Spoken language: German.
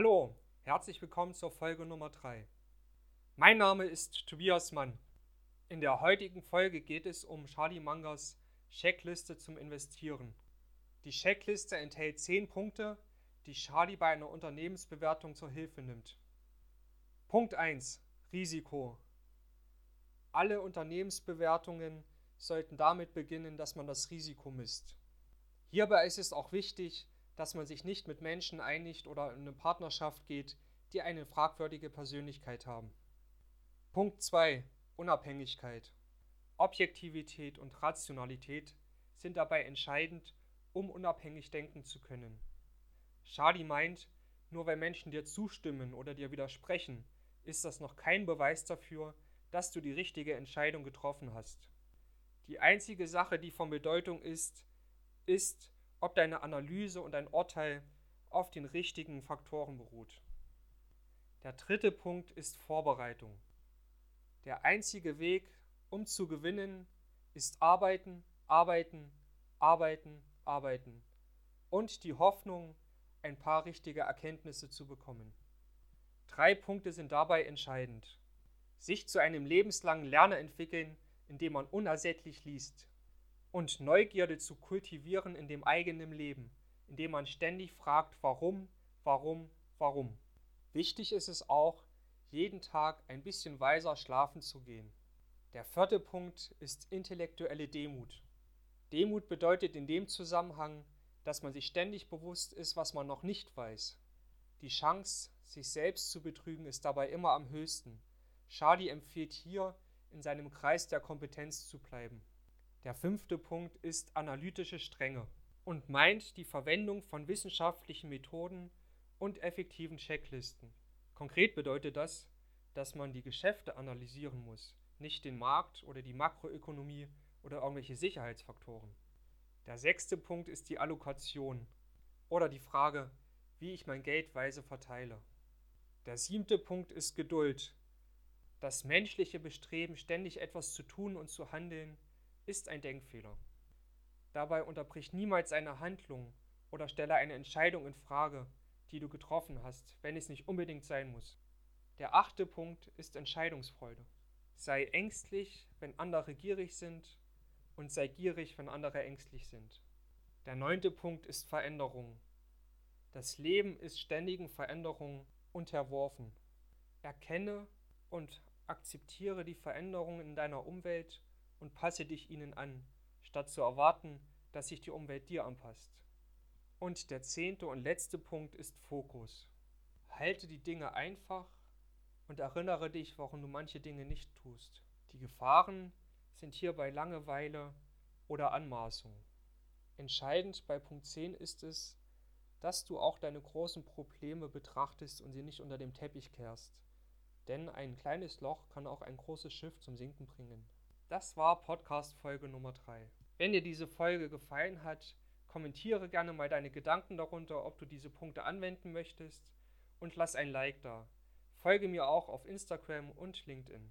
Hallo, herzlich willkommen zur Folge Nummer 3. Mein Name ist Tobias Mann. In der heutigen Folge geht es um Charlie Mangas Checkliste zum Investieren. Die Checkliste enthält 10 Punkte, die Charlie bei einer Unternehmensbewertung zur Hilfe nimmt. Punkt 1. Risiko. Alle Unternehmensbewertungen sollten damit beginnen, dass man das Risiko misst. Hierbei ist es auch wichtig, dass man sich nicht mit Menschen einigt oder in eine Partnerschaft geht, die eine fragwürdige Persönlichkeit haben. Punkt 2. Unabhängigkeit. Objektivität und Rationalität sind dabei entscheidend, um unabhängig denken zu können. Charlie meint, nur weil Menschen dir zustimmen oder dir widersprechen, ist das noch kein Beweis dafür, dass du die richtige Entscheidung getroffen hast. Die einzige Sache, die von Bedeutung ist, ist, ob deine Analyse und dein Urteil auf den richtigen Faktoren beruht. Der dritte Punkt ist Vorbereitung. Der einzige Weg, um zu gewinnen, ist arbeiten, arbeiten, arbeiten, arbeiten und die Hoffnung, ein paar richtige Erkenntnisse zu bekommen. Drei Punkte sind dabei entscheidend. Sich zu einem lebenslangen Lerner entwickeln, indem man unersättlich liest. Und Neugierde zu kultivieren in dem eigenen Leben, indem man ständig fragt, warum, warum, warum. Wichtig ist es auch, jeden Tag ein bisschen weiser schlafen zu gehen. Der vierte Punkt ist intellektuelle Demut. Demut bedeutet in dem Zusammenhang, dass man sich ständig bewusst ist, was man noch nicht weiß. Die Chance, sich selbst zu betrügen, ist dabei immer am höchsten. Charlie empfiehlt hier, in seinem Kreis der Kompetenz zu bleiben. Der fünfte Punkt ist analytische Strenge und meint die Verwendung von wissenschaftlichen Methoden und effektiven Checklisten. Konkret bedeutet das, dass man die Geschäfte analysieren muss, nicht den Markt oder die Makroökonomie oder irgendwelche Sicherheitsfaktoren. Der sechste Punkt ist die Allokation oder die Frage, wie ich mein Geld weise verteile. Der siebte Punkt ist Geduld. Das menschliche Bestreben, ständig etwas zu tun und zu handeln, ist ein Denkfehler. Dabei unterbrich niemals eine Handlung oder stelle eine Entscheidung in Frage, die du getroffen hast, wenn es nicht unbedingt sein muss. Der achte Punkt ist Entscheidungsfreude. Sei ängstlich, wenn andere gierig sind und sei gierig, wenn andere ängstlich sind. Der neunte Punkt ist Veränderung. Das Leben ist ständigen Veränderungen unterworfen. Erkenne und akzeptiere die Veränderungen in deiner Umwelt und passe dich ihnen an, statt zu erwarten, dass sich die Umwelt dir anpasst. Und der zehnte und letzte Punkt ist Fokus. Halte die Dinge einfach und erinnere dich, warum du manche Dinge nicht tust. Die Gefahren sind hierbei Langeweile oder Anmaßung. Entscheidend bei Punkt 10 ist es, dass du auch deine großen Probleme betrachtest und sie nicht unter dem Teppich kehrst. Denn ein kleines Loch kann auch ein großes Schiff zum Sinken bringen. Das war Podcast Folge Nummer 3. Wenn dir diese Folge gefallen hat, kommentiere gerne mal deine Gedanken darunter, ob du diese Punkte anwenden möchtest und lass ein Like da. Folge mir auch auf Instagram und LinkedIn.